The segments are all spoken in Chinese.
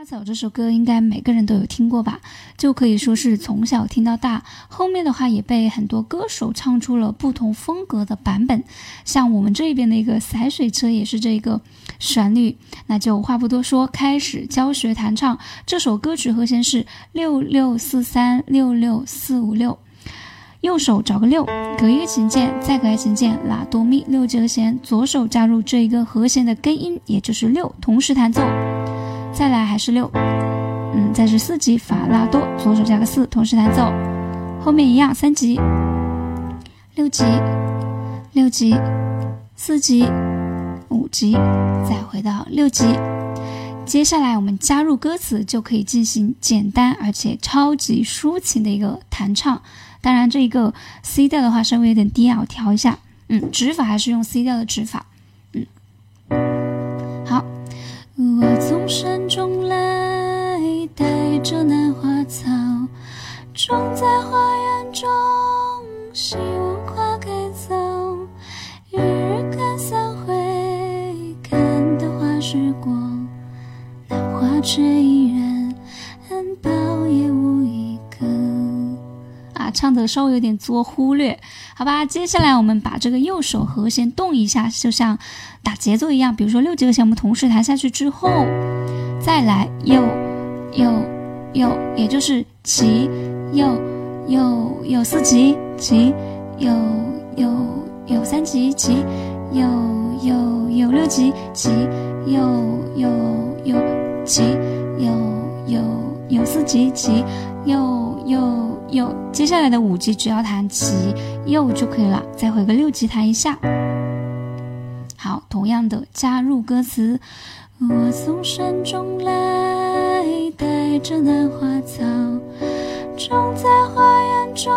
花草这首歌应该每个人都有听过吧？就可以说是从小听到大。后面的话也被很多歌手唱出了不同风格的版本，像我们这边的一个洒水车也是这个旋律。那就话不多说，开始教学弹唱。这首歌曲和弦是六六四三六六四五六，右手找个六，隔一个琴键，再隔一个琴键，拉哆咪六级和弦，左手加入这一个和弦的根音，也就是六，同时弹奏。再来还是六，嗯，再是四级法拉多，左手加个四，同时弹奏，后面一样三级，六级，六级，四级，五级，再回到六级。接下来我们加入歌词，就可以进行简单而且超级抒情的一个弹唱。当然，这一个 C 调的话稍微有点低啊，我调一下。嗯，指法还是用 C 调的指法。种在花园中，希望花开早。一日看三回，看得花时光，那花却依然苞也无一个。啊，唱的稍微有点作，忽略。好吧，接下来我们把这个右手和弦动一下，就像打节奏一样。比如说六级和弦，我们同时弹下去之后，再来右右右，也就是齐右右右四级，齐右右右三级，齐右右右六级，齐右右右齐右右右四级，齐右右。右，接下来的五级只要弹级右就可以了。再回个六级弹一下。好，同样的加入歌词。我从山中来，带着兰花草，种在花园中，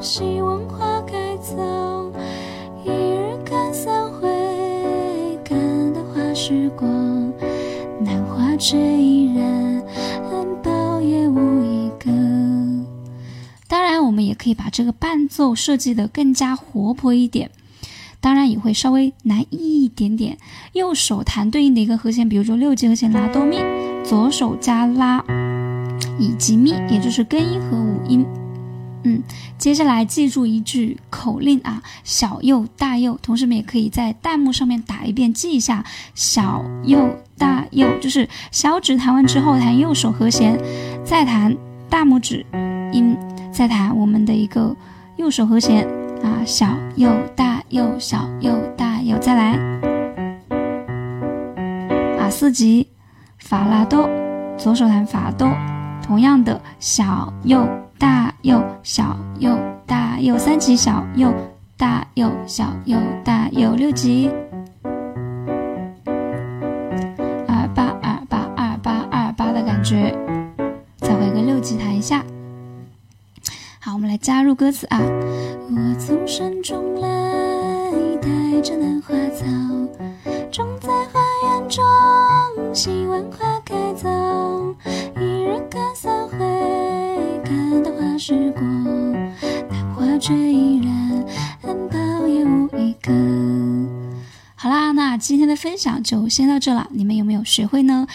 希望花开早。一日看三回，看得花时光，那花却依然苞也无一个。当然，我们也可以把这个伴奏设计的更加活泼一点，当然也会稍微难一点点。右手弹对应的一个和弦，比如说六级和弦拉哆咪，左手加拉以及咪，也就是根音和五音。嗯，接下来记住一句口令啊，小右大右，同学们也可以在弹幕上面打一遍，记一下小右大右，就是小指弹完之后弹右手和弦，再弹大拇指音。再弹我们的一个右手和弦啊，小右大右小右大右，再来啊四级法拉多，左手弹法哆，同样的小右大右小右大右三级小右大右小右大右六级二八二八二八二八的感觉，再回个六级弹一下。好，我们来加入歌词啊！我从山中来，带着兰花草，时光，那花却依然苞也无一个。好啦，那今天的分享就先到这了，你们有没有学会呢？